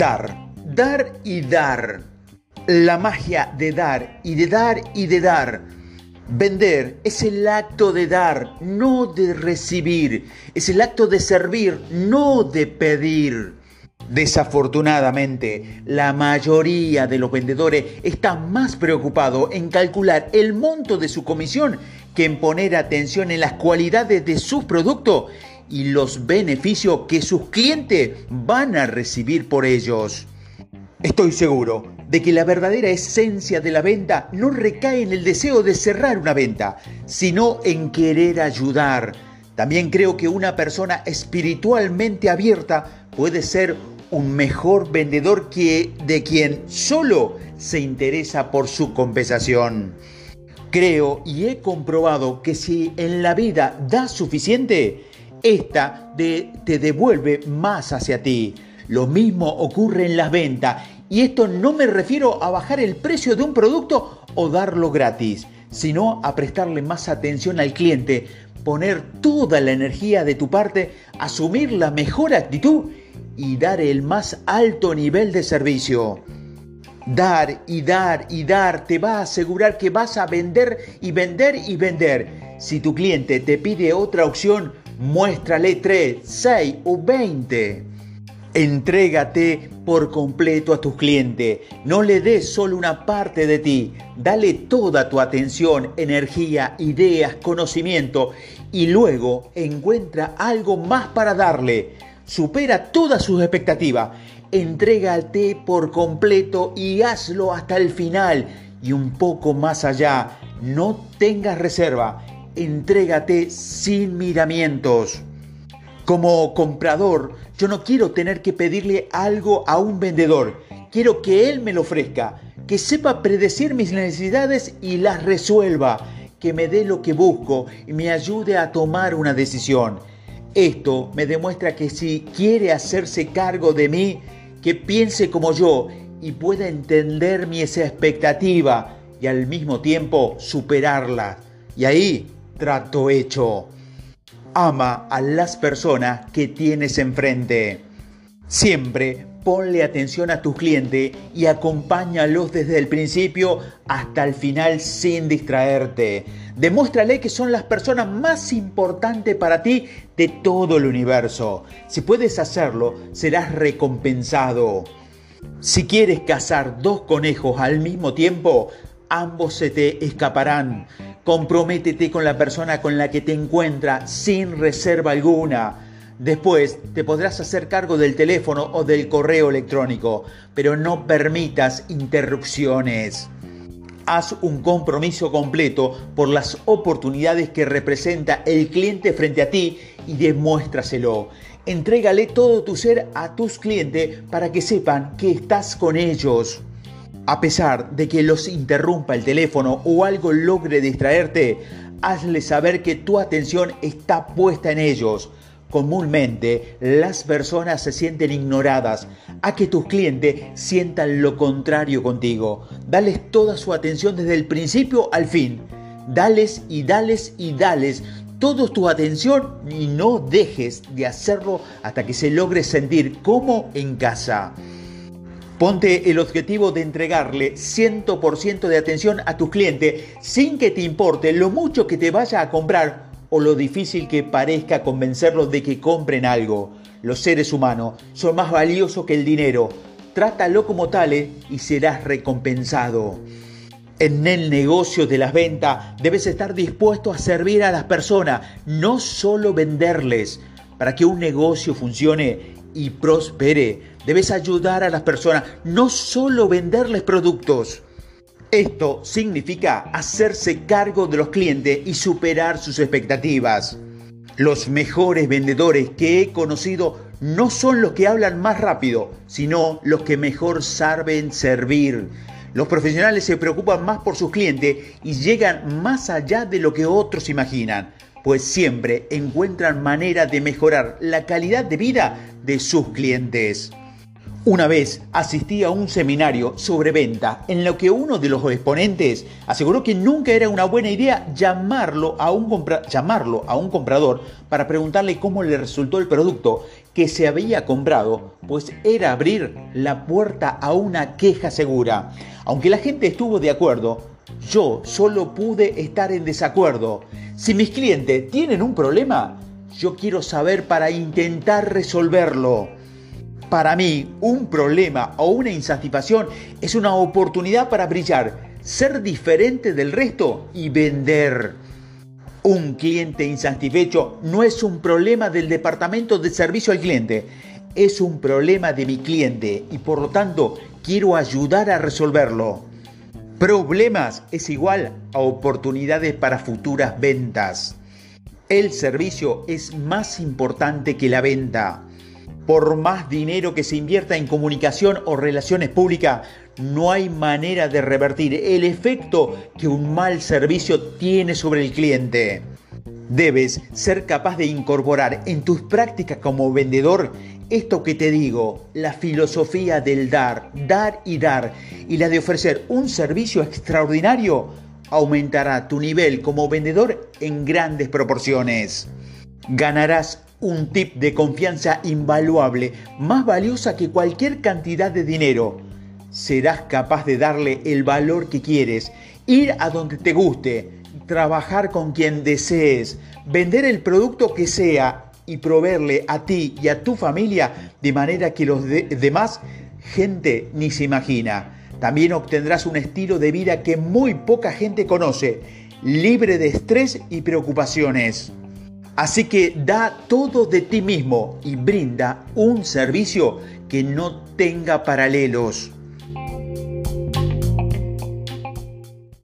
Dar, dar y dar. La magia de dar y de dar y de dar. Vender es el acto de dar, no de recibir. Es el acto de servir, no de pedir. Desafortunadamente, la mayoría de los vendedores está más preocupado en calcular el monto de su comisión que en poner atención en las cualidades de sus productos y los beneficios que sus clientes van a recibir por ellos. Estoy seguro de que la verdadera esencia de la venta no recae en el deseo de cerrar una venta, sino en querer ayudar. También creo que una persona espiritualmente abierta puede ser un mejor vendedor que de quien solo se interesa por su compensación. Creo y he comprobado que si en la vida das suficiente, esta te devuelve más hacia ti. Lo mismo ocurre en las ventas y esto no me refiero a bajar el precio de un producto o darlo gratis, sino a prestarle más atención al cliente, poner toda la energía de tu parte, asumir la mejor actitud y dar el más alto nivel de servicio. Dar y dar y dar te va a asegurar que vas a vender y vender y vender. Si tu cliente te pide otra opción, muéstrale 3, 6 o 20. Entrégate por completo a tus clientes. No le des solo una parte de ti. Dale toda tu atención, energía, ideas, conocimiento y luego encuentra algo más para darle. Supera todas sus expectativas. Entrégate por completo y hazlo hasta el final y un poco más allá. No tengas reserva. Entrégate sin miramientos. Como comprador, yo no quiero tener que pedirle algo a un vendedor. Quiero que él me lo ofrezca, que sepa predecir mis necesidades y las resuelva, que me dé lo que busco y me ayude a tomar una decisión. Esto me demuestra que si quiere hacerse cargo de mí, que piense como yo y pueda entender mi expectativa y al mismo tiempo superarla. Y ahí, trato hecho. Ama a las personas que tienes enfrente. Siempre ponle atención a tus clientes y acompáñalos desde el principio hasta el final sin distraerte. Demuéstrale que son las personas más importantes para ti de todo el universo. Si puedes hacerlo, serás recompensado. Si quieres cazar dos conejos al mismo tiempo, ambos se te escaparán. Comprométete con la persona con la que te encuentras sin reserva alguna. Después te podrás hacer cargo del teléfono o del correo electrónico, pero no permitas interrupciones. Haz un compromiso completo por las oportunidades que representa el cliente frente a ti y demuéstraselo. Entrégale todo tu ser a tus clientes para que sepan que estás con ellos. A pesar de que los interrumpa el teléfono o algo logre distraerte, hazle saber que tu atención está puesta en ellos. Comúnmente las personas se sienten ignoradas, a que tus clientes sientan lo contrario contigo. Dales toda su atención desde el principio al fin. Dales y dales y dales toda tu atención y no dejes de hacerlo hasta que se logre sentir como en casa. Ponte el objetivo de entregarle 100% de atención a tus clientes sin que te importe lo mucho que te vaya a comprar o lo difícil que parezca convencerlos de que compren algo. Los seres humanos son más valiosos que el dinero. Trátalo como tales y serás recompensado. En el negocio de las ventas debes estar dispuesto a servir a las personas, no solo venderles. Para que un negocio funcione y prospere, Debes ayudar a las personas, no solo venderles productos. Esto significa hacerse cargo de los clientes y superar sus expectativas. Los mejores vendedores que he conocido no son los que hablan más rápido, sino los que mejor saben servir. Los profesionales se preocupan más por sus clientes y llegan más allá de lo que otros imaginan, pues siempre encuentran manera de mejorar la calidad de vida de sus clientes. Una vez asistí a un seminario sobre venta en lo que uno de los exponentes aseguró que nunca era una buena idea llamarlo a un, llamarlo a un comprador para preguntarle cómo le resultó el producto que se había comprado, pues era abrir la puerta a una queja segura. Aunque la gente estuvo de acuerdo, yo solo pude estar en desacuerdo. Si mis clientes tienen un problema, yo quiero saber para intentar resolverlo. Para mí, un problema o una insatisfacción es una oportunidad para brillar, ser diferente del resto y vender. Un cliente insatisfecho no es un problema del departamento de servicio al cliente, es un problema de mi cliente y por lo tanto quiero ayudar a resolverlo. Problemas es igual a oportunidades para futuras ventas. El servicio es más importante que la venta. Por más dinero que se invierta en comunicación o relaciones públicas, no hay manera de revertir el efecto que un mal servicio tiene sobre el cliente. Debes ser capaz de incorporar en tus prácticas como vendedor esto que te digo, la filosofía del dar, dar y dar, y la de ofrecer un servicio extraordinario, aumentará tu nivel como vendedor en grandes proporciones. Ganarás un tip de confianza invaluable, más valiosa que cualquier cantidad de dinero. Serás capaz de darle el valor que quieres, ir a donde te guste, trabajar con quien desees, vender el producto que sea y proveerle a ti y a tu familia de manera que los demás gente ni se imagina. También obtendrás un estilo de vida que muy poca gente conoce, libre de estrés y preocupaciones. Así que da todo de ti mismo y brinda un servicio que no tenga paralelos.